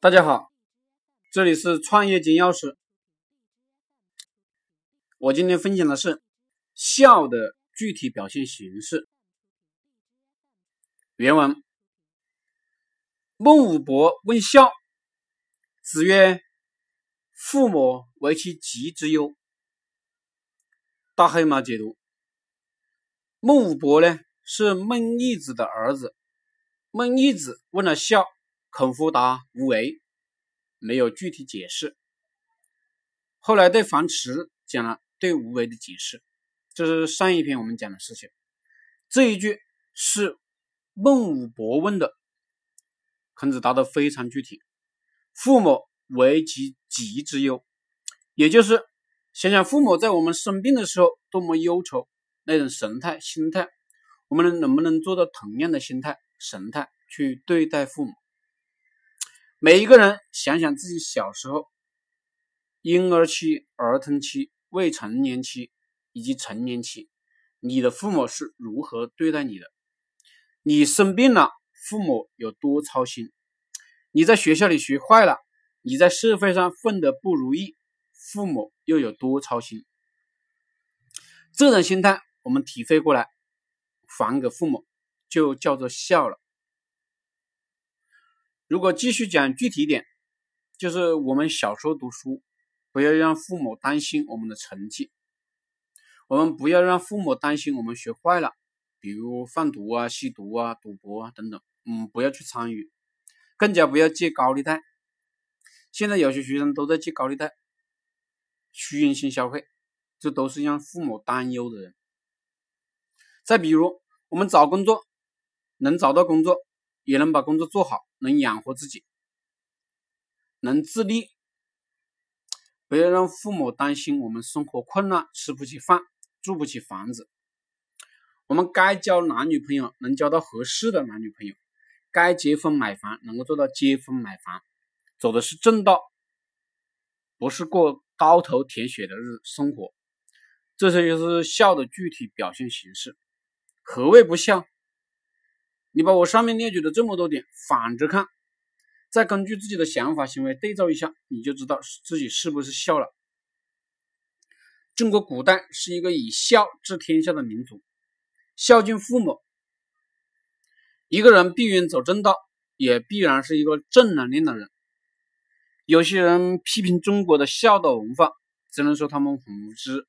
大家好，这里是创业金钥匙。我今天分享的是孝的具体表现形式。原文：孟武伯问孝，子曰：“父母为其疾之忧。”大黑马解读：孟武伯呢是孟义子的儿子，孟义子问了孝。孔夫答无为，没有具体解释。后来对樊迟讲了对无为的解释，这是上一篇我们讲的事情。这一句是孟武伯问的，孔子答得非常具体。父母为其疾之忧，也就是想想父母在我们生病的时候多么忧愁那种神态心态，我们能不能做到同样的心态神态去对待父母？每一个人想想自己小时候，婴儿期、儿童期、未成年期以及成年期，你的父母是如何对待你的？你生病了，父母有多操心？你在学校里学坏了，你在社会上混得不如意，父母又有多操心？这种心态我们体会过来，还给父母，就叫做孝了。如果继续讲具体点，就是我们小时候读书，不要让父母担心我们的成绩，我们不要让父母担心我们学坏了，比如贩毒啊、吸毒啊、赌博啊等等，嗯，不要去参与，更加不要借高利贷。现在有些学生都在借高利贷，虚荣心消费，这都是让父母担忧的人。再比如，我们找工作，能找到工作。也能把工作做好，能养活自己，能自立。不要让父母担心我们生活困难，吃不起饭，住不起房子。我们该交男女朋友，能交到合适的男女朋友；该结婚买房，能够做到结婚买房，走的是正道，不是过高头舔血的日生活。这些就是孝的具体表现形式。何谓不孝？你把我上面列举的这么多点反着看，再根据自己的想法行为对照一下，你就知道自己是不是孝了。中国古代是一个以孝治天下的民族，孝敬父母，一个人必然走正道，也必然是一个正能量的人。有些人批评中国的孝道文化，只能说他们无知。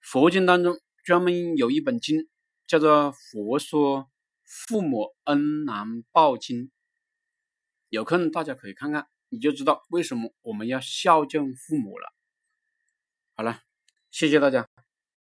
佛经当中专门有一本经。叫做《佛说父母恩难报经》，有空大家可以看看，你就知道为什么我们要孝敬父母了。好了，谢谢大家。